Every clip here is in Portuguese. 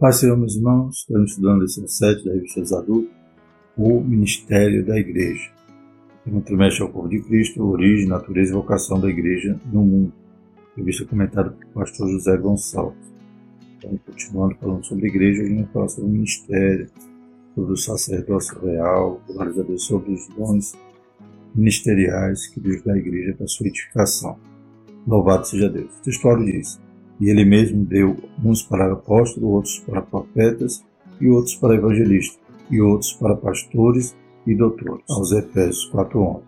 Pai Senhor, meus irmãos, estamos estudando a lição 7 da revista adultos, o Ministério da Igreja. No trimestre ao povo de Cristo, origem, natureza e vocação da Igreja no mundo. Revista comentada pelo pastor José Gonçalves. Então, continuando falando sobre a Igreja, gente vai falar sobre o Ministério, sobre o sacerdócio real, sobre os dons ministeriais que Deus dá à Igreja para sua edificação. Louvado seja Deus. O textuário diz, e ele mesmo deu uns para apóstolos, outros para profetas, e outros para evangelistas, e outros para pastores e doutores. Aos Efésios 4.11.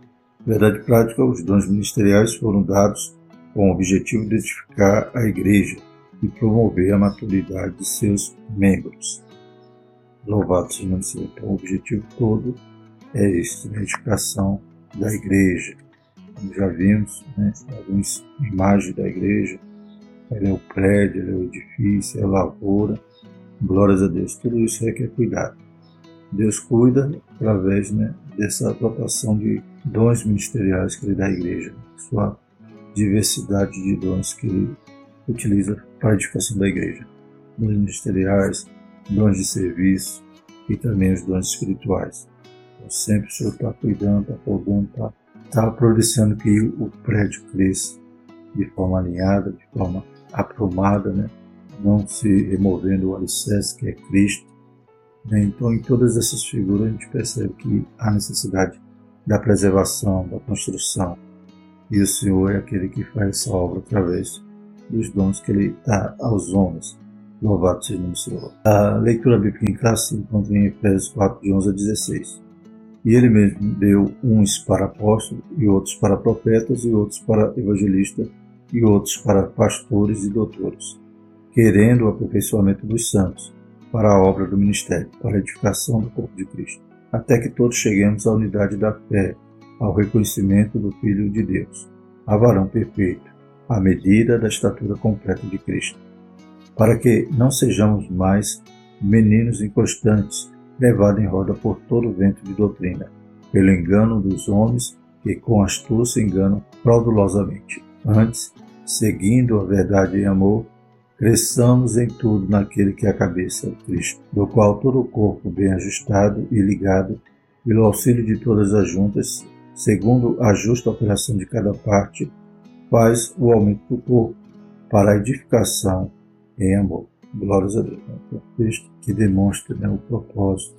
Verdade prática, os dons ministeriais foram dados com o objetivo de edificar a igreja e promover a maturidade de seus membros. Louvado seja o Senhor. Então, o objetivo todo é este, a edificação da igreja. Como já vimos, né, algumas imagens da igreja, ele é o prédio, ele é o edifício, é a lavoura. Glórias a Deus. Tudo isso requer cuidado. Deus cuida através né, dessa dotação de dons ministeriais que Ele dá à igreja, sua diversidade de dons que Ele utiliza para a edificação da igreja. Dons ministeriais, dons de serviço e também os dons espirituais. Então, sempre o Senhor está cuidando, está podando, está, está providenciando que o prédio cresça de forma alinhada, de forma aprumada, né? não se removendo o alicerce que é Cristo. Né? Então, em todas essas figuras, a gente percebe que há necessidade da preservação, da construção. E o Senhor é aquele que faz essa obra através dos dons que Ele dá aos homens. Louvado seja o Senhor. A leitura bíblica em casa se encontra em Efésios 4, de 11 a 16. E Ele mesmo deu uns para apóstolos, e outros para profetas, e outros para evangelistas, e outros para pastores e doutores, querendo o aperfeiçoamento dos santos, para a obra do ministério, para a edificação do corpo de Cristo, até que todos cheguemos à unidade da fé, ao reconhecimento do Filho de Deus, a varão perfeito, à medida da estatura completa de Cristo, para que não sejamos mais meninos inconstantes, levados em roda por todo o vento de doutrina, pelo engano dos homens que com astúcia enganam fraudulosamente. Antes, seguindo a verdade em amor, cresçamos em tudo naquele que é a cabeça, Cristo, do qual todo o corpo bem ajustado e ligado, pelo auxílio de todas as juntas, segundo a justa operação de cada parte, faz o aumento do corpo para a edificação em amor. Glórias a Deus. É um texto que demonstra né, o propósito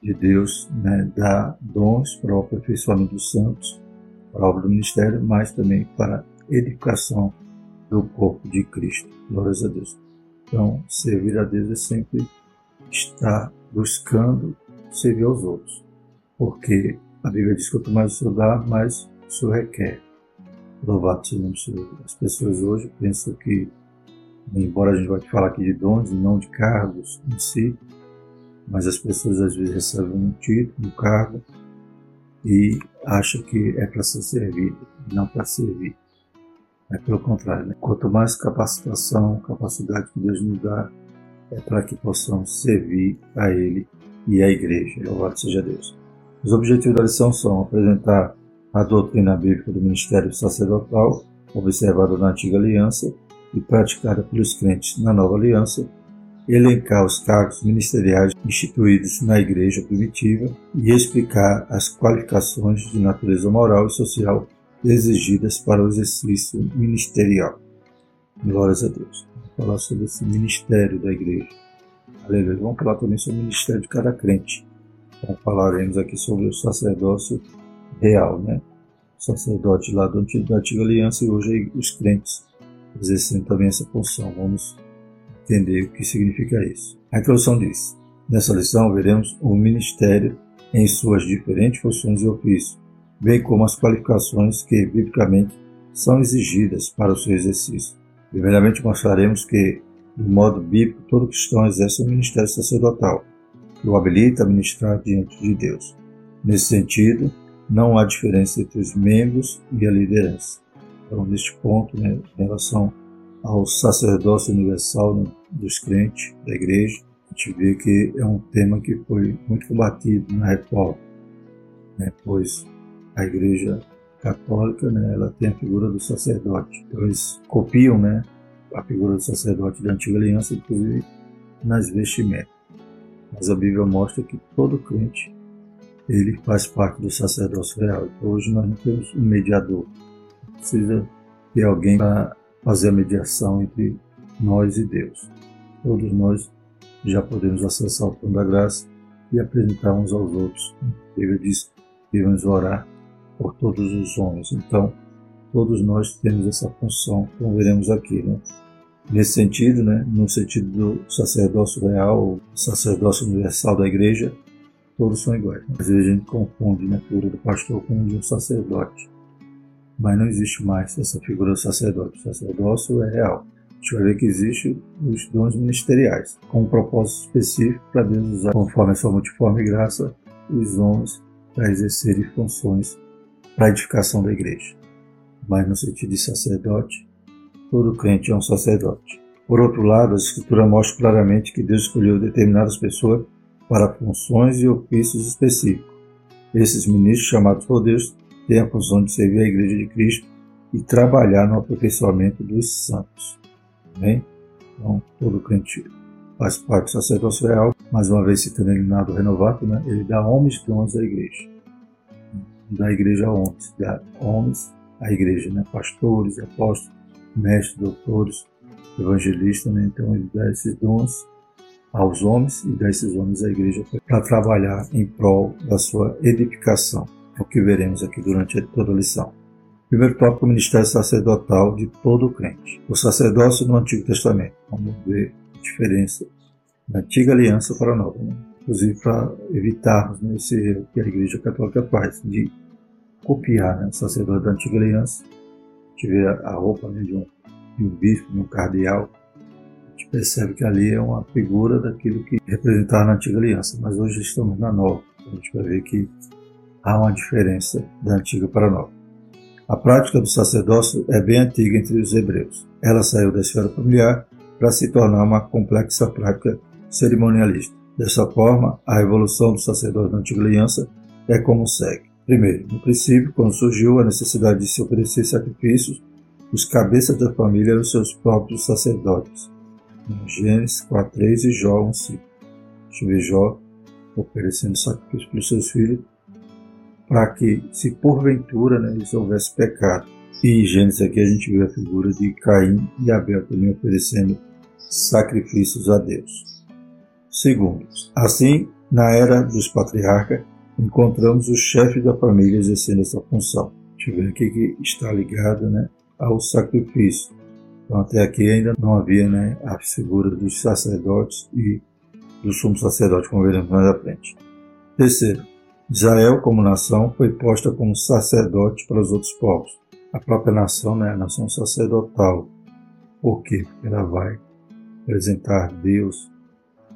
de Deus né, dar dons para o aperfeiçoamento dos santos, para a obra do ministério, mas também para edificação do corpo de Cristo. Glórias a Deus. Então, servir a Deus é sempre estar buscando servir aos outros. Porque a Bíblia diz que quanto mais o Senhor dá, mais o Senhor requer. Louvado seja o Senhor. As pessoas hoje pensam que, embora a gente vai falar aqui de dons e não de cargos em si, mas as pessoas às vezes recebem um título, um cargo, e acham que é para ser servido, não para servir. É pelo contrário, né? quanto mais capacitação, capacidade que Deus nos dá, é para que possamos servir a Ele e à Igreja. Louvado seja Deus. Os objetivos da lição são apresentar a doutrina bíblica do ministério sacerdotal, observada na antiga aliança e praticada pelos crentes na nova aliança, elencar os cargos ministeriais instituídos na igreja primitiva e explicar as qualificações de natureza moral e social exigidas para o exercício ministerial. Glórias a Deus. Vamos falar sobre esse ministério da igreja. Aleluia. Vamos falar também sobre o ministério de cada crente. Então falaremos aqui sobre o sacerdócio real, né? Sacerdote lá da antiga aliança e hoje os crentes exercendo também essa função. Vamos entender o que significa isso. A introdução diz: Nessa lição veremos o ministério em suas diferentes funções e ofícios, bem como as qualificações que, biblicamente, são exigidas para o seu exercício. Primeiramente, mostraremos que, de modo bíblico, todo cristão exerce o ministério sacerdotal, que o habilita a ministrar diante de Deus. Nesse sentido, não há diferença entre os membros e a liderança. Então, neste ponto, né, em relação ao sacerdócio universal né, dos crentes da igreja, a gente vê que é um tema que foi muito combatido na reforma, né, pois a Igreja Católica, né, ela tem a figura do sacerdote. Então, eles copiam, né, a figura do sacerdote da antiga aliança, inclusive nas vestimentas. Mas a Bíblia mostra que todo crente ele faz parte do sacerdócio real. Então, hoje nós não temos um mediador. Precisa ter alguém para fazer a mediação entre nós e Deus. Todos nós já podemos acessar o trono da graça e apresentar uns aos outros. A Bíblia diz que devemos orar por todos os homens. Então, todos nós temos essa função, como veremos aqui. Né? Nesse sentido, né, no sentido do sacerdócio real, sacerdócio universal da igreja, todos são iguais. Às vezes a gente confunde né, a figura do pastor com de um sacerdote. Mas não existe mais essa figura do sacerdote. O sacerdócio é real. A gente vai ver que existem os dons ministeriais, com um propósito específico para Deus usar, conforme a sua multiforme graça, os homens para exercerem funções para a edificação da igreja. Mas no sentido de sacerdote, todo crente é um sacerdote. Por outro lado, a Escritura mostra claramente que Deus escolheu determinadas pessoas para funções e ofícios específicos. Esses ministros, chamados por Deus, têm a função de servir a Igreja de Cristo e trabalhar no aperfeiçoamento dos santos. Amém? Então, todo crente faz parte do sacerdócio real, mais uma vez citando ele nado renovado, né? ele dá homens dons à igreja. Da igreja a homens, dá homens à igreja, né? pastores, apóstolos, mestres, doutores, evangelistas, né? então ele dá esses dons aos homens e dá esses homens à igreja para trabalhar em prol da sua edificação. É o que veremos aqui durante toda a lição. Primeiro tópico, o ministério sacerdotal de todo crente. O sacerdócio no Antigo Testamento. Vamos ver a diferença da antiga aliança para a nova. Né? Inclusive para evitarmos né, esse erro que a Igreja Católica faz, de copiar né, o sacerdote da antiga aliança, tiver a roupa né, de, um, de um bispo, de um cardeal, gente percebe que ali é uma figura daquilo que representava na antiga aliança, mas hoje estamos na nova. A gente vai ver que há uma diferença da antiga para a nova. A prática do sacerdócio é bem antiga entre os hebreus. Ela saiu da esfera familiar para se tornar uma complexa prática cerimonialista. Dessa forma, a evolução do sacerdócio da antiga aliança é como segue. Primeiro, no princípio, quando surgiu a necessidade de se oferecer sacrifícios, os cabeças da família eram seus próprios sacerdotes. Gênesis 4.3 e Jó 1.5. Deixa eu Jó oferecendo sacrifício para os seus filhos para que, se porventura né, eles houvesse pecado. E em Gênesis aqui a gente vê a figura de Caim e Abel também oferecendo sacrifícios a Deus. Segundo, assim, na era dos patriarcas, encontramos o chefe da família exercendo essa função. Deixa aqui que está ligado né, ao sacrifício. Então, até aqui ainda não havia né, a figura dos sacerdotes e do sumo sacerdote, como veremos mais à frente. Terceiro, Israel, como nação, foi posta como sacerdote para os outros povos. A própria nação né, a nação sacerdotal. Por quê? Porque ela vai apresentar Deus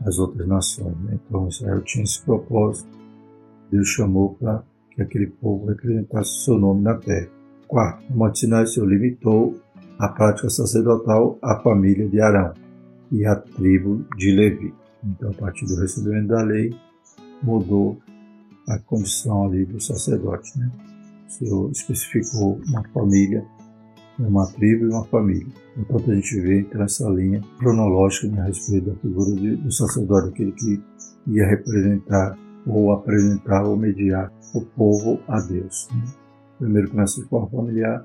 às outras nações. Né? Então, Israel tinha esse propósito. Deus chamou para que aquele povo representasse o seu nome na terra. Quarto, Sinai se limitou a prática sacerdotal à família de Arão e à tribo de Levi. Então, a partir do recebimento da lei, mudou a condição ali do sacerdote. Né? O Senhor especificou uma família, uma tribo e uma família. Portanto, a gente vê então essa linha cronológica né, a respeito da figura de, do sacerdote, aquele que ia representar ou apresentar ou mediar o povo a Deus. Né? Primeiro começa de forma familiar,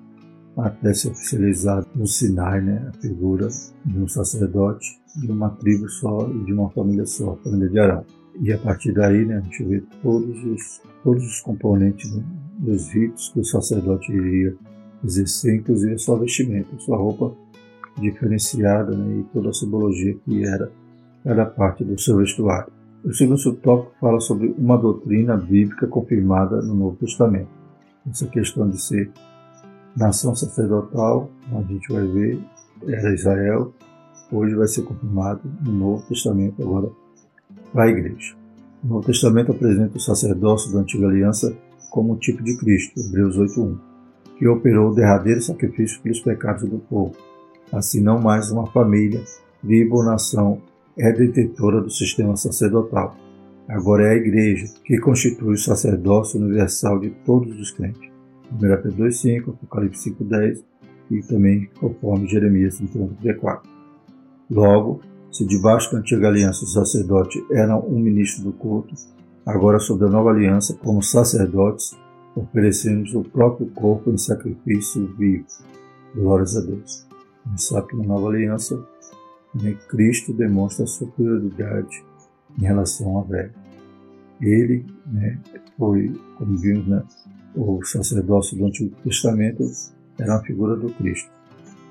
até se oficializar no Sinai, né, a figura de um sacerdote, de uma tribo só e de uma família só, a família de Arão. E a partir daí, né, a gente vê todos os, todos os componentes né, dos ritos que o sacerdote iria exercer, inclusive a sua vestimenta, a sua roupa diferenciada né, e toda a simbologia que era cada parte do seu vestuário. O segundo subtópico fala sobre uma doutrina bíblica confirmada no Novo Testamento. Essa questão de ser nação sacerdotal, a gente vai ver, era Israel, hoje vai ser confirmado no Novo Testamento, agora para a igreja. O Novo Testamento apresenta o sacerdócio da antiga aliança como um tipo de Cristo, Hebreus 8.1, que operou o derradeiro sacrifício pelos pecados do povo. Assim, não mais uma família, tribo ou nação é detetora do sistema sacerdotal. Agora é a igreja que constitui o sacerdócio universal de todos os crentes. 1 Pedro 2,5, Apocalipse 5,10 e também conforme Jeremias 34. Logo, Se debaixo da antiga aliança o sacerdote era um ministro do culto, agora sob a nova aliança, como sacerdotes, oferecemos o próprio corpo em sacrifício vivo. Glórias a Deus. A gente sabe que na nova aliança, né, Cristo demonstra a sua prioridade em relação à velha. Ele né, foi, como vimos, né, o sacerdócio do Antigo Testamento era a figura do Cristo.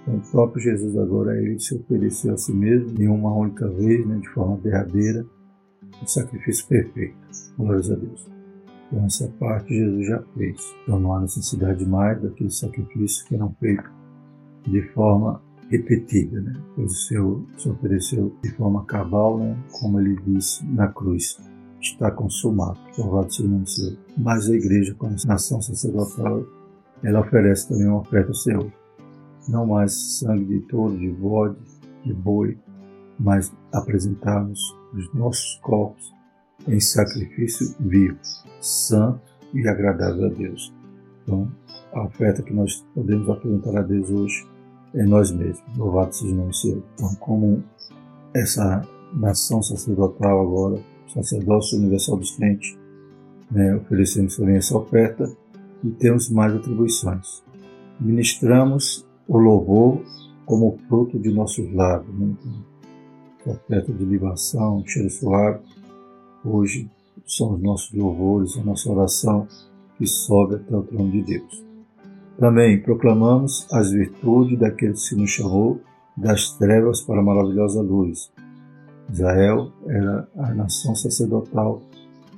Então, o próprio Jesus agora ele se ofereceu a si mesmo em uma única vez, né, de forma derradeira, um sacrifício perfeito. Glórias a Deus. Então essa parte Jesus já fez. Então não há necessidade mais daqueles sacrifícios que eram feitos de forma repetida, né? O Senhor se ofereceu de forma cabal, né? Como ele disse na cruz. Está consumado. Louvado seja o nome do Senhor. Mas a igreja, como nação sacerdotal, ela oferece também uma oferta ao Senhor. Não mais sangue de touro, de bode, de boi, mas apresentarmos os nossos corpos em sacrifício vivo, santo e agradável a Deus. Então, a oferta que nós podemos apresentar a Deus hoje é nós mesmos. Louvado seja o nome do Senhor. Então, como essa nação sacerdotal agora, sacerdócio universal dos crentes, né, oferecemos também essa oferta e temos mais atribuições. Ministramos o louvor como fruto de nossos lábios. Né? Então, oferta de libação, cheiro suave, hoje são os nossos louvores, a nossa oração que sobe até o trono de Deus. Também proclamamos as virtudes daquele que nos chamou das trevas para a maravilhosa luz. Israel era a nação sacerdotal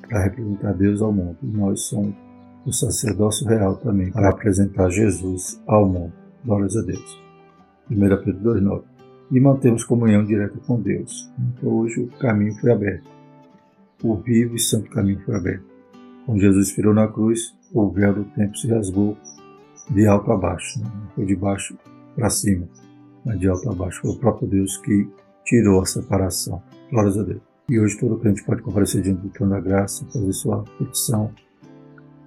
para representar Deus ao mundo. E nós somos o sacerdócio real também para apresentar Jesus ao mundo. Glórias a Deus. 1 Pedro 2,9. E mantemos comunhão direta com Deus. Então hoje o caminho foi aberto o vivo e santo caminho foi aberto. Quando Jesus expirou na cruz, o véu do templo se rasgou de alto a baixo, né? não foi de baixo para cima, mas de alto a baixo. Foi o próprio Deus que tirou a separação. Glórias a Deus. E hoje todo crente pode comparecer diante do trono da graça, fazer sua petição,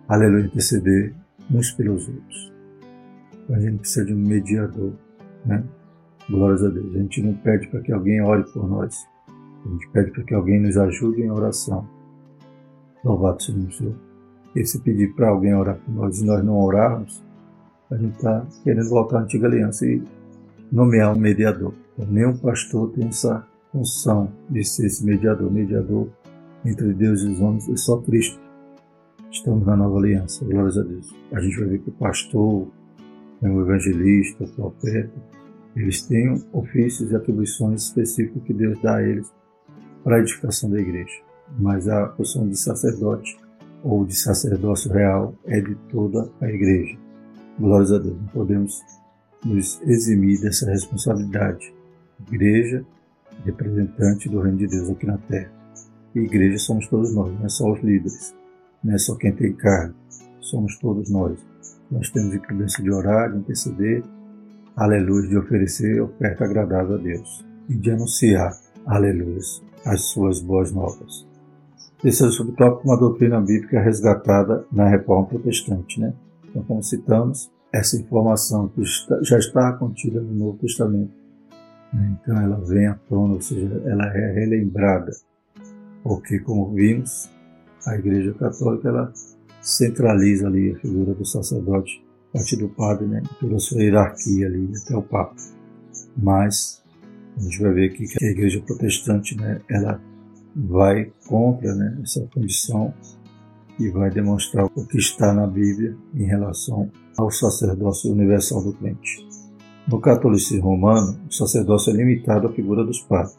aleluia, interceder uns pelos outros. A gente precisa de um mediador, né? Glórias a Deus. A gente não pede para que alguém ore por nós. A gente pede para que alguém nos ajude em oração. Louvado seja o Senhor. E se pedir para alguém orar por nós e nós não orarmos, a gente está querendo voltar à antiga aliança e nomear um mediador. Então, nenhum pastor tem essa função de ser esse mediador. Mediador entre Deus e os homens é só Cristo. Estamos na nova aliança, glórias a Deus. A gente vai ver que o pastor, né, o evangelista, o profeta, eles têm ofícios e atribuições específicas que Deus dá a eles para a edificação da igreja, mas a função de sacerdote ou de sacerdócio real é de toda a igreja. Glórias a Deus, não podemos nos eximir dessa responsabilidade. Igreja, representante do reino de Deus aqui na terra. E igreja somos todos nós, não é só os líderes, não é só quem tem cargo, somos todos nós. Nós temos incumbência de orar, de interceder, aleluia, de oferecer oferta agradável a Deus e de anunciar, aleluia, as suas boas novas. Terceiro subtópico, uma doutrina bíblica resgatada na Reforma Protestante. Né? Então, como citamos, essa informação que já está contida no Novo Testamento. Né? Então, ela vem à tona, ou seja, ela é relembrada. Porque, como vimos, a Igreja Católica ela centraliza ali a figura do sacerdote, a partir do padre, né? toda a sua hierarquia ali, até o Papa. Mas a gente vai ver aqui que a igreja protestante, né, ela vai contra né, essa condição e vai demonstrar o que está na Bíblia em relação ao sacerdócio universal do crente. No catolicismo romano, o sacerdócio é limitado à figura dos padres.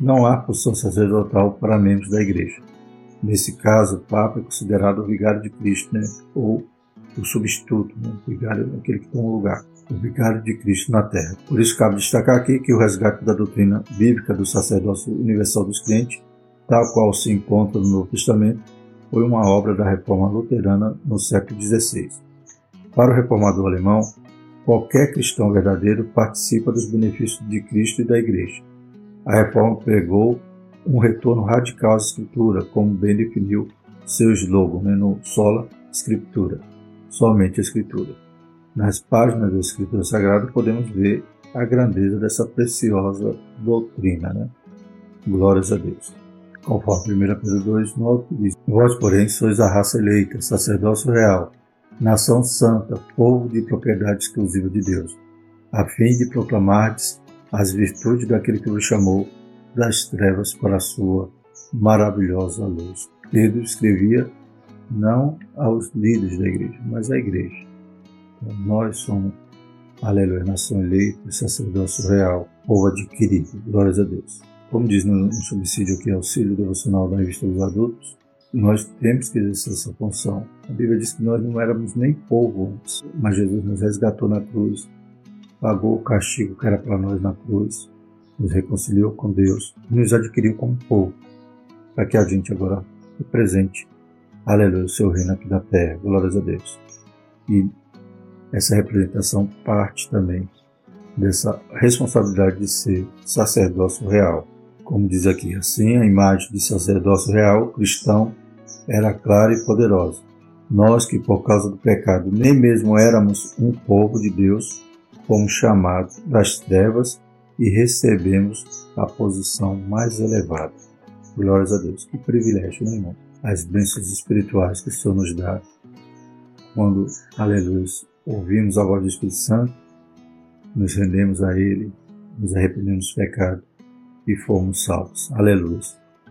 Não há função sacerdotal para membros da igreja. Nesse caso, o Papa é considerado o vigário de Cristo, né? ou o substituto, né? o vigário aquele que toma o lugar o vicário de Cristo na terra. Por isso cabe destacar aqui que o resgate da doutrina bíblica do sacerdócio universal dos crentes, tal qual se encontra no Novo Testamento, foi uma obra da reforma luterana no século XVI. Para o reformador alemão, qualquer cristão verdadeiro participa dos benefícios de Cristo e da Igreja. A reforma pregou um retorno radical à Escritura, como bem definiu seu slogan né, no Sola Scriptura, somente a Escritura. Nas páginas da Escritura Sagrada podemos ver a grandeza dessa preciosa doutrina. Né? Glórias a Deus. Conforme 1 Pedro 2, 9 diz: Vós, porém, sois a raça eleita, sacerdócio real, nação santa, povo de propriedade exclusiva de Deus, a fim de proclamardes as virtudes daquele que vos chamou das trevas para a sua maravilhosa luz. Pedro escrevia não aos líderes da igreja, mas à igreja. Então, nós somos, aleluia, nação eleita, sacerdócio real, povo adquirido, glórias a Deus. Como diz no, no subsídio aqui, auxílio devocional da revista dos adultos, nós temos que exercer essa função. A Bíblia diz que nós não éramos nem povo antes, mas Jesus nos resgatou na cruz, pagou o castigo que era para nós na cruz, nos reconciliou com Deus nos adquiriu como povo, para que a gente agora represente, aleluia, o seu reino aqui na terra, glórias a Deus. E essa representação parte também dessa responsabilidade de ser sacerdócio real. Como diz aqui, assim a imagem de sacerdócio real cristão era clara e poderosa. Nós que por causa do pecado nem mesmo éramos um povo de Deus, fomos chamados das trevas e recebemos a posição mais elevada. Glórias a Deus. Que privilégio, né, irmão? As bênçãos espirituais que o Senhor nos dá quando, aleluia, ouvimos a voz do Espírito Santo, nos rendemos a Ele, nos arrependemos do pecado e fomos salvos. Aleluia.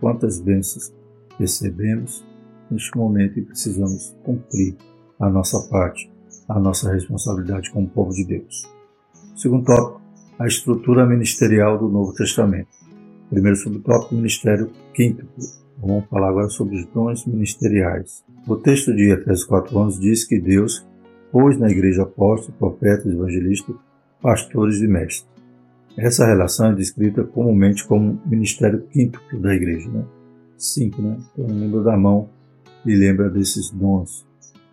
Quantas bênçãos recebemos neste momento e precisamos cumprir a nossa parte, a nossa responsabilidade como povo de Deus. Segundo tópico, a estrutura ministerial do Novo Testamento. Primeiro subtópico, ministério quinto. Vamos falar agora sobre os dons ministeriais. O texto de Efésios 4.11 diz que Deus pôs na igreja apóstolos, profetas, evangelistas, pastores e mestres. Essa relação é descrita comumente como ministério quinto da igreja. Né? Cinco, né? Então lembra da mão e lembra desses dons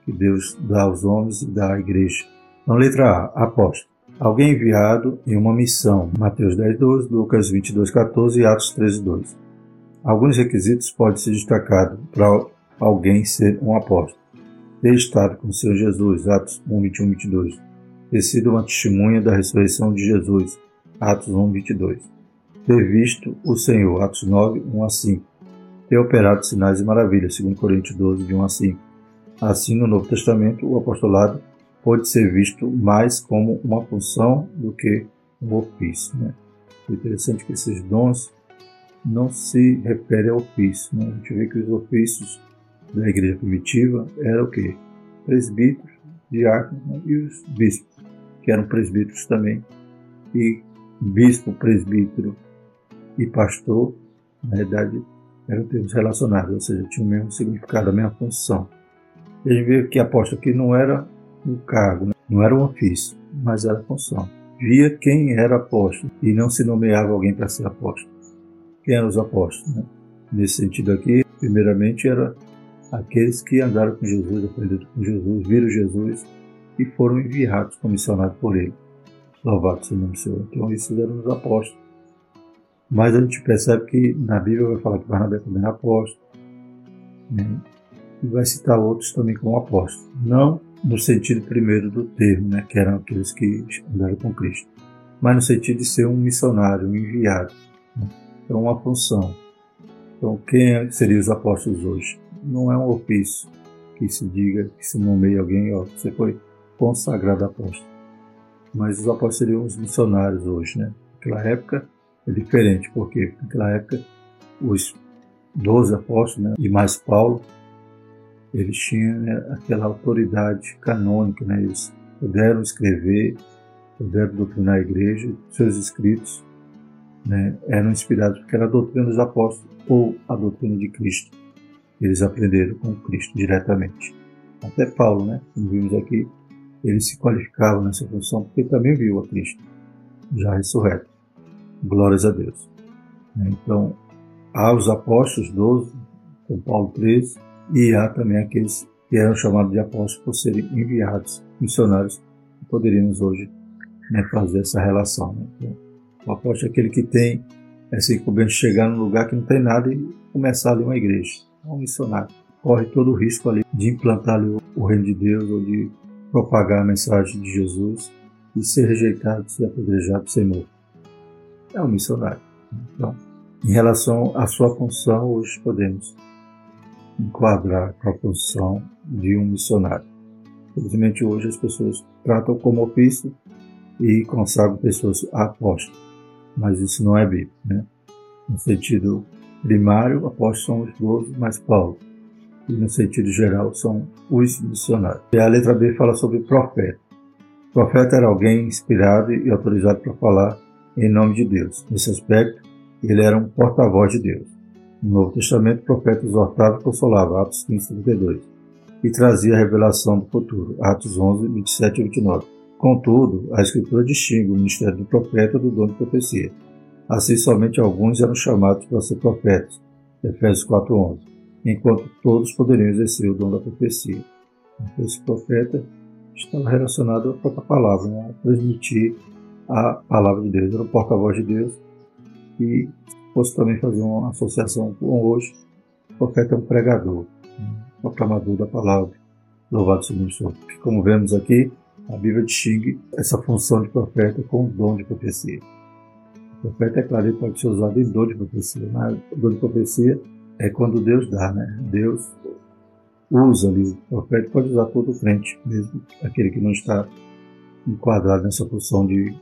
que Deus dá aos homens e dá à igreja. Então, letra A, apóstolo. Alguém enviado em uma missão. Mateus 10, 12, Lucas 22, 14 e Atos 13, 2. Alguns requisitos podem ser destacados para alguém ser um apóstolo. Ter estado com o Senhor Jesus, Atos 1, 21, 22. Ter sido uma testemunha da ressurreição de Jesus, Atos 1, 22. Ter visto o Senhor, Atos 9, 1 a 5. Ter operado sinais e maravilhas, 2 Coríntios 12, de 1 a 5. Assim, no Novo Testamento, o apostolado pode ser visto mais como uma função do que um ofício. Né? É interessante que esses dons não se referem ao ofício. Né? A gente vê que os ofícios da igreja primitiva eram o quê? Presbíteros, diáconos né? e os bispos, que eram presbíteros também. E bispo, presbítero e pastor, na verdade, eram termos relacionados, ou seja, tinham o mesmo significado, a mesma função. Gente vê que apóstolo aqui não era um cargo, né? não era um ofício, mas era função. Via quem era apóstolo e não se nomeava alguém para ser apóstolo. Quem eram os apóstolos? Né? Nesse sentido aqui, primeiramente, era aqueles que andaram com Jesus, aprenderam com Jesus, viram Jesus e foram enviados, comissionados por ele. Louvado seja o nome do Senhor. Então, esses eram os apóstolos. Mas a gente percebe que na Bíblia vai falar que Barnabé também era apóstolo. Né? E vai citar outros também como apóstolos. Não no sentido primeiro do termo, né, que eram aqueles que andaram com Cristo, mas no sentido de ser um missionário, um enviado. Né? Então, uma função. Então, quem seriam os apóstolos hoje? Não é um ofício que se diga, que se nomeie alguém, ó, você foi consagrado apóstolo. Mas os apóstolos seriam os missionários hoje, né? Naquela época é diferente, porque naquela época os doze apóstolos, né, e mais Paulo, eles tinham né, aquela autoridade canônica, né? eles puderam escrever, puderam doutrinar a igreja, seus escritos né, eram inspirados porque era doutrina dos apóstolos ou a doutrina de Cristo. Eles aprenderam com Cristo diretamente. Até Paulo, né, como vimos aqui, ele se qualificava nessa função porque também viu a Cristo já ressurreto. Glórias a Deus. Então, há os apóstolos 12, com Paulo 13, e há também aqueles que eram chamados de apóstolos por serem enviados, missionários, que poderíamos hoje né, fazer essa relação. Né? Então, o apóstolo é aquele que tem essa incumbência de chegar num lugar que não tem nada e começar ali uma igreja. É um missionário. Corre todo o risco ali de implantar ali o reino de Deus ou de propagar a mensagem de Jesus e ser rejeitado, ser apedrejado, ser morto. É um missionário. Então, em relação à sua função, hoje podemos enquadrar a função de um missionário. Infelizmente, hoje as pessoas tratam como ofício e consagram pessoas a mas isso não é bíblico. Né? No sentido primário, apóstolos são os doze, mais Paulo. E no sentido geral, são os missionários. E a letra B fala sobre profeta. O profeta era alguém inspirado e autorizado para falar em nome de Deus. Nesse aspecto, ele era um porta-voz de Deus. No Novo Testamento, o profeta exortava e consolava, Atos 15, 32, e trazia a revelação do futuro, Atos 11, 27 e 29. Contudo, a Escritura distingue o ministério do profeta do dom de profecia. Assim, somente alguns eram chamados para ser profetas, Efésios 4, 11, enquanto todos poderiam exercer o dom da profecia. Então, esse profeta estava relacionado à própria palavra, né? a transmitir a palavra de Deus, era o porta-voz de Deus e posso também fazer uma associação com hoje. O profeta é um pregador, um proclamador da palavra. Louvado seja o Senhor. Como vemos aqui, a Bíblia distingue essa função de profeta com o dom de profecia. O profeta, é claro, ele pode ser usado em dom de profecia, mas o dom de profecia é quando Deus dá, né? Deus usa ali. O profeta pode usar todo o crente, mesmo aquele que não está enquadrado nessa função de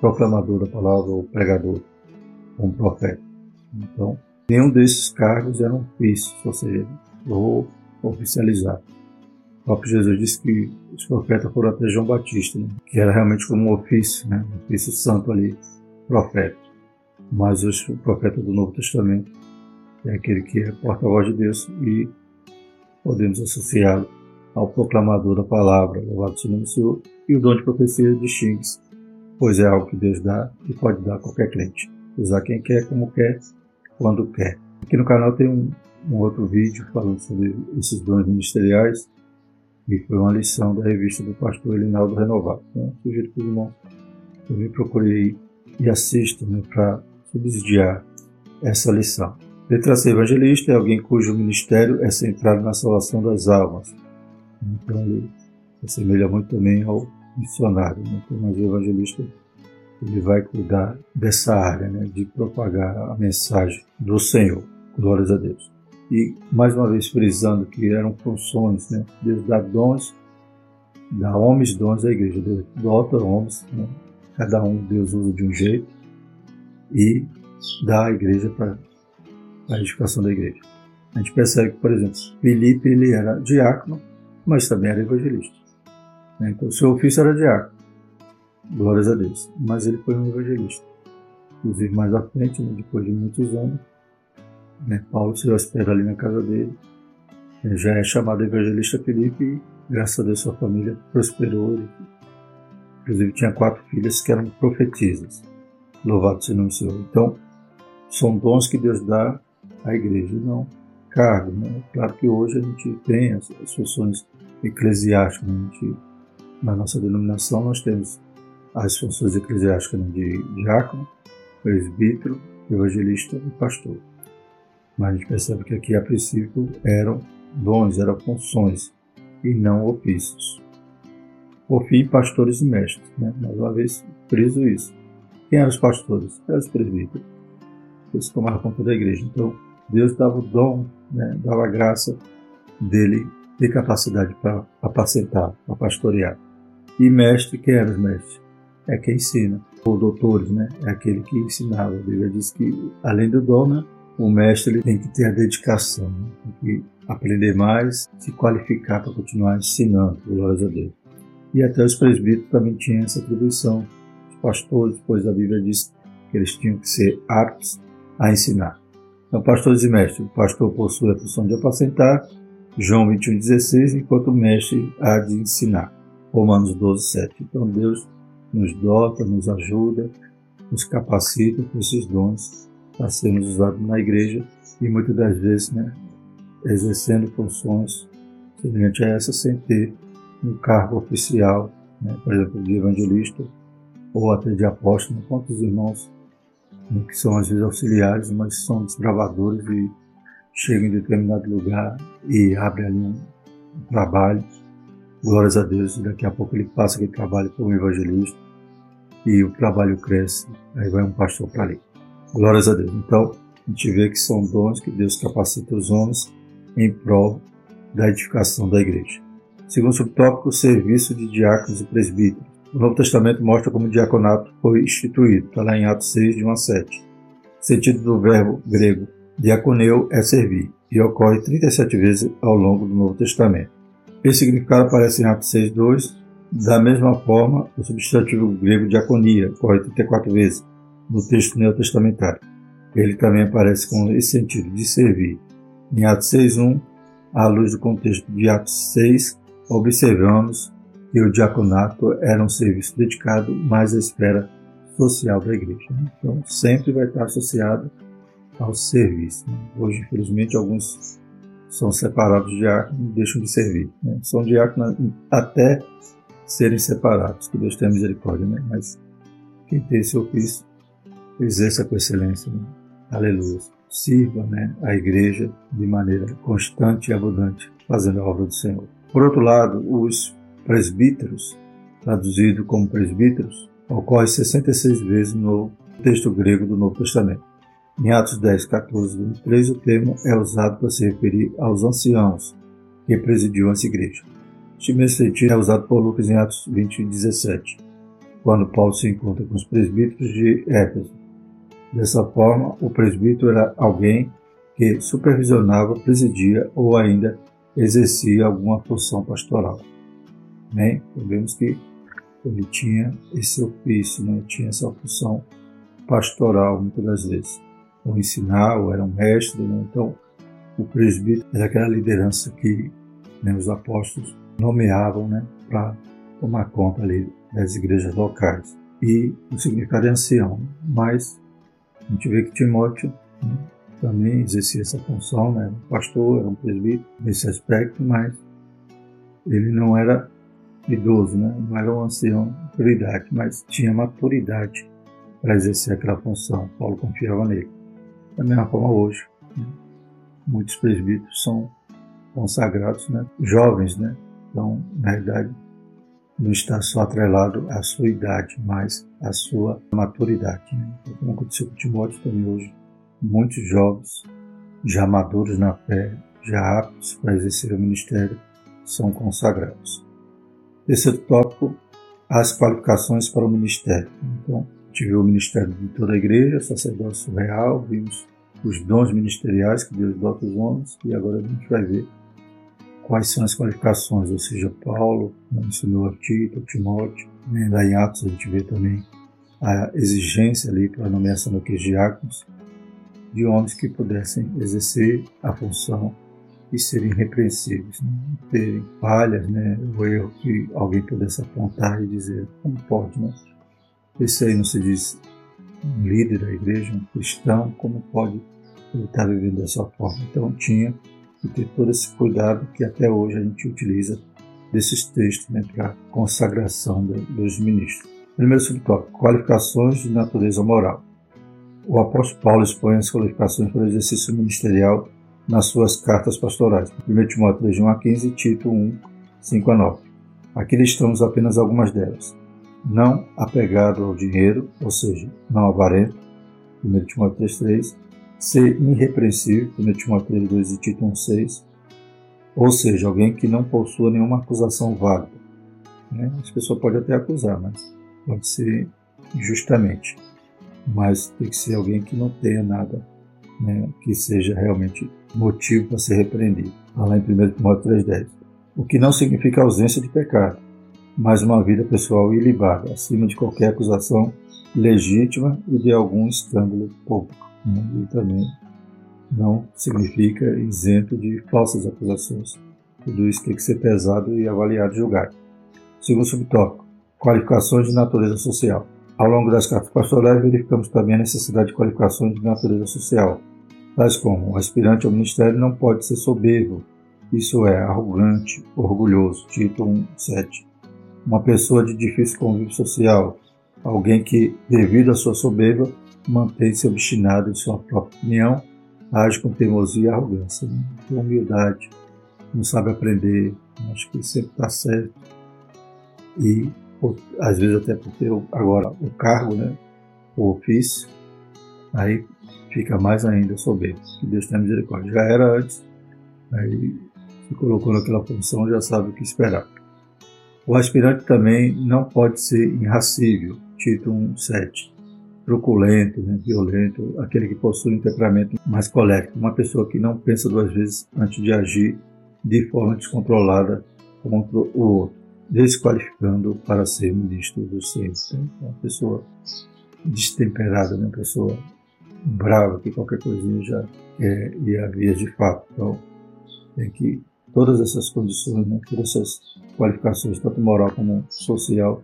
proclamador da palavra ou pregador como profeta. Então, nenhum desses cargos eram ofícios, ou seja, vou oficializar. O próprio Jesus disse que os profetas foram até João Batista, né? que era realmente como um ofício, né? um ofício santo ali, profeta. Mas hoje o profeta do Novo Testamento é aquele que é porta-voz de Deus e podemos associá-lo ao proclamador da palavra, louvado seja o Senhor, e o dom de profecia distingue-se, pois é algo que Deus dá e pode dar a qualquer crente usar quem quer, como quer, quando quer. Aqui no canal tem um, um outro vídeo falando sobre esses dons ministeriais, e foi uma lição da revista do pastor Elinaldo Renovado. Então, sugiro que os irmãos também procurem e assistam né, para subsidiar essa lição. Letra C, evangelista é alguém cujo ministério é centrado na salvação das almas. Então, ele assemelha muito também ao missionário. Né? Então, mas o evangelista ele vai cuidar dessa área, né, de propagar a mensagem do Senhor. Glórias a Deus. E mais uma vez frisando que eram funções, né? Deus dá dons, dá homens dons à igreja. Deus dota homens, né? cada um Deus usa de um jeito e dá à igreja para a edificação da igreja. A gente percebe que, por exemplo, Filipe ele era diácono, mas também era evangelista. Né? Então, seu ofício era diácono. Glórias a Deus. Mas ele foi um evangelista. Inclusive, mais à frente, né, depois de muitos anos, né, Paulo se hospeda ali na casa dele. Ele já é chamado evangelista Felipe e, graças a Deus, sua família prosperou. Ele, inclusive, tinha quatro filhas que eram profetisas. Louvado seja o nome do Senhor. Então, são dons que Deus dá à igreja, não cargo. Né? Claro que hoje a gente tem as, funções eclesiásticas. Né? Gente, na nossa denominação, nós temos as funções eclesiásticas de diácono, presbítero, evangelista e pastor. Mas a gente percebe que aqui, a princípio, eram dons, eram funções e não ofícios. Por fim, pastores e mestres. Né? Mais uma vez, friso isso. Quem eram os pastores? Eram os presbíteros. Eles tomavam conta da igreja. Então, Deus dava o dom, né? dava a graça dele ter capacidade para apacentar, para pastorear. E mestre, quem eram os mestres? é quem ensina. Ou doutores, né? É aquele que ensinava. A Bíblia diz que, além do dom, né? o mestre ele tem que ter a dedicação, né? tem que aprender mais, se qualificar para continuar ensinando, glórias a Deus. E até os presbíteros também tinham essa atribuição. Os pastores, pois a Bíblia diz que eles tinham que ser aptos a ensinar. Então, pastores e mestres. O pastor possui a função de apacentar, João 21,16, enquanto o mestre há de ensinar. Romanos 12, 7. Então, Deus nos dota, nos ajuda, nos capacita com esses dons para sermos usados na igreja e muitas das vezes né, exercendo funções semelhantes a essa sem ter um cargo oficial, né, por exemplo, de evangelista ou até de apóstolo. Quantos irmãos né, que são às vezes auxiliares, mas são desbravadores e chegam em determinado lugar e abrem ali um, um trabalho glórias a Deus, daqui a pouco ele passa aquele trabalho como evangelista, e o trabalho cresce, aí vai um pastor para ali. Glórias a Deus. Então, a gente vê que são dons que Deus capacita os homens em prol da edificação da igreja. Segundo subtópico, o serviço de diáconos e presbíteros. O Novo Testamento mostra como o diaconato foi instituído, está lá em Atos 6, de 1 a 7. O sentido do verbo grego diaconeu é servir, e ocorre 37 vezes ao longo do Novo Testamento. Esse significado aparece em Atos 6, 2. Da mesma forma, o substantivo grego diaconia ocorre 34 vezes no texto neotestamentário. Ele também aparece com esse sentido de servir. Em Atos 6.1, à luz do contexto de Atos 6, observamos que o diaconato era um serviço dedicado mais à esfera social da igreja. Né? Então, sempre vai estar associado ao serviço. Né? Hoje, infelizmente, alguns são separados de diáconos e deixam de servir. Né? São diáconos até serem separados, que Deus tenha misericórdia, né? mas quem tem esse ofício, exerça com excelência. Né? Aleluia. Sirva né, a igreja de maneira constante e abundante, fazendo a obra do Senhor. Por outro lado, os presbíteros, traduzido como presbíteros, ocorre 66 vezes no texto grego do Novo Testamento. Em Atos 10, 14 23, o termo é usado para se referir aos anciãos que presidiam essa igreja. Este mesmo sentido é usado por Lucas em Atos 20, 17, quando Paulo se encontra com os presbíteros de Éfeso Dessa forma, o presbítero era alguém que supervisionava, presidia ou ainda exercia alguma função pastoral. Né? Vemos que ele tinha esse ofício, né? tinha essa função pastoral muitas das vezes. Ou ensinar, ou era um mestre. Né? Então, o presbítero era aquela liderança que né, os apóstolos nomeavam né, para tomar conta ali das igrejas locais. E o significado é ancião, mas a gente vê que Timóteo né, também exercia essa função, né? um pastor, era um presbítero nesse aspecto, mas ele não era idoso, né? não era um ancião por idade, mas tinha maturidade para exercer aquela função. Paulo confiava nele. Da mesma forma hoje, né? muitos presbíteros são consagrados, né? jovens, né? então na realidade não está só atrelado à sua idade, mas à sua maturidade. Né? Como aconteceu com Timóteo também hoje, muitos jovens, já maduros na fé, já aptos para exercer o ministério, são consagrados. Terceiro tópico, as qualificações para o ministério. Então, tive o ministério de toda a igreja, sacerdócio real, vimos os dons ministeriais que Deus dota aos homens, e agora a gente vai ver quais são as qualificações, ou seja, Paulo ensinou a Tito, Timóteo, né, lá em Atos a gente vê também a exigência ali para a nomeação daqueles diáconos, de homens que pudessem exercer a função e serem irrepreensíveis, né? não terem falhas, né? o erro que alguém pudesse apontar e dizer como pode, né? Esse aí não se diz um líder da igreja, um cristão, como pode ele estar vivendo dessa forma? Então tinha e ter todo esse cuidado que até hoje a gente utiliza desses textos né, para consagração dos ministros. Primeiro subtópico: qualificações de natureza moral. O apóstolo Paulo expõe as qualificações para o exercício ministerial nas suas cartas pastorais. 1 Timóteo 3, 1 a 15 e Tito 1, 5 a 9. Aqui listamos apenas algumas delas. Não apegado ao dinheiro, ou seja, não avarento. 1 Timóteo 3, 3 ser irrepreensível, 1 Timóteo 2 e Tito 1,6, ou seja, alguém que não possua nenhuma acusação válida. Né? As pessoas podem até acusar, mas pode ser injustamente. Mas tem que ser alguém que não tenha nada né, que seja realmente motivo para ser repreendido. Está lá em 1 Timóteo 3,10. O que não significa ausência de pecado, mas uma vida pessoal ilibada, acima de qualquer acusação legítima e de algum escândalo público né? e também não significa isento de falsas acusações. Tudo isso tem que ser pesado e avaliado e julgado. Segundo subtópico, qualificações de natureza social. Ao longo das cartas pastorais, verificamos também a necessidade de qualificações de natureza social, tais como o aspirante ao ministério não pode ser soberbo, isso é, arrogante, orgulhoso, Tito 1.7. Uma pessoa de difícil convívio social, alguém que, devido à sua soberba, mantém-se obstinado em sua própria opinião, age com teimosia e arrogância, né? com humildade, não sabe aprender, acho que sempre está certo. E ou, às vezes até por ter agora o cargo, né, o ofício, aí fica mais ainda soberbo. Que Deus tenha misericórdia. Já era antes, aí se colocou naquela função, já sabe o que esperar. O aspirante também não pode ser irracível, título 1.7, truculento, né, violento, aquele que possui um temperamento mais colérico, uma pessoa que não pensa duas vezes antes de agir de forma descontrolada contra o outro, desqualificando para ser ministro do Senhor. Então, uma pessoa destemperada, né, uma pessoa brava, que qualquer coisinha já é, e havia de fato. Então, tem que todas essas condições, né, todas essas qualificações, tanto moral como social,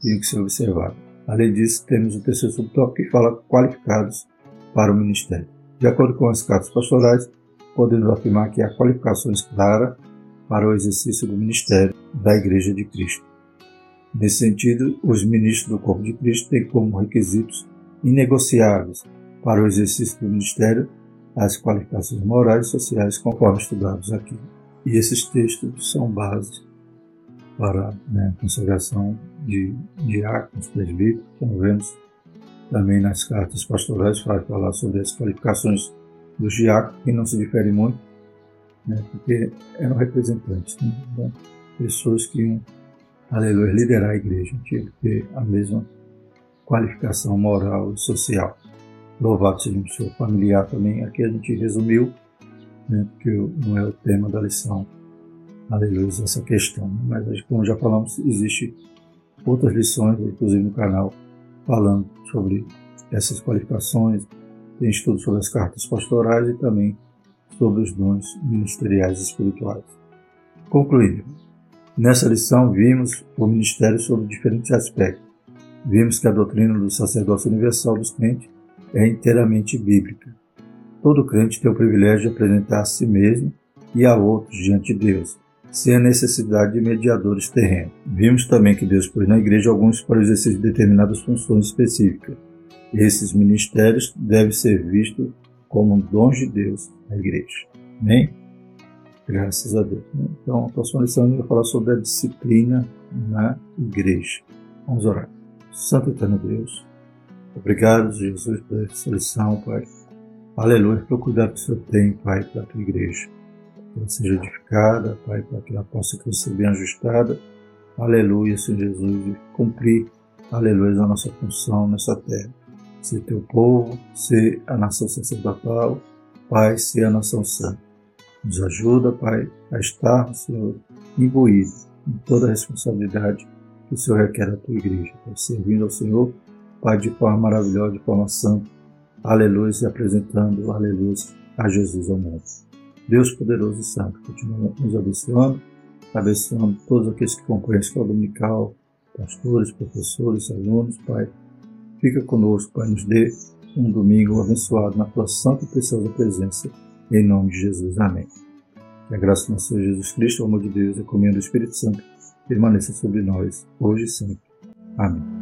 tinham que ser observadas. Além disso, temos o terceiro subtópico que fala qualificados para o ministério. De acordo com as cartas pastorais, podemos afirmar que há qualificações claras para o exercício do ministério da Igreja de Cristo. Nesse sentido, os ministros do corpo de Cristo têm como requisitos inegociáveis para o exercício do ministério as qualificações morais e sociais conforme estudados aqui. E esses textos são base para né, a consagração de diáconos, presbíteros, como vemos também nas cartas pastorais, faz falar sobre as qualificações dos diáconos, que não se diferem muito, né, porque eram representantes, né, então, pessoas que iam, aleluia, liderar a igreja, tinha que ter a mesma qualificação moral e social. Louvado seja o Senhor familiar também, aqui a gente resumiu, né, porque não é o tema da lição, aleluia, essa questão. Né? Mas, como já falamos, existe outras lições, inclusive no canal, falando sobre essas qualificações, tem estudo sobre as cartas pastorais e também sobre os dons ministeriais espirituais. Concluindo, nessa lição vimos o ministério sob diferentes aspectos. Vimos que a doutrina do sacerdócio universal dos crentes é inteiramente bíblica. Todo crente tem o privilégio de apresentar a si mesmo e a outros diante de Deus, sem a necessidade de mediadores terrenos. Vimos também que Deus pôs na igreja alguns para de determinadas funções específicas. Esses ministérios devem ser vistos como dons de Deus na igreja. Amém? Graças a Deus. Então, a próxima lição eu vou falar sobre a disciplina na igreja. Vamos orar. Santo Eterno Deus, obrigado, Jesus, por essa lição, Pai. Aleluia, pelo cuidado que o Senhor tem, Pai, para a tua igreja que ela seja edificada, Pai, para que ela possa crescer bem ajustada. Aleluia, Senhor Jesus, e cumprir, aleluia, a nossa função nessa terra. Ser teu povo, ser a nação sacerdotal, Pai, ser a nação santa. Nos ajuda, Pai, a estar, Senhor, imbuído em toda a responsabilidade que o Senhor requer da tua igreja, Pai, servindo ao Senhor, Pai, de forma maravilhosa, de forma santa. Aleluia, e apresentando, aleluia, a Jesus ao mundo. Deus poderoso e santo, continua nos abençoando, abençoando todos aqueles que compõem a escola dominical, pastores, professores, alunos, Pai. Fica conosco, Pai, nos dê um domingo abençoado na tua santa e preciosa presença, em nome de Jesus. Amém. Que a graça do nosso Senhor Jesus Cristo, o amor de Deus e a comunhão do Espírito Santo permaneça sobre nós, hoje e sempre. Amém.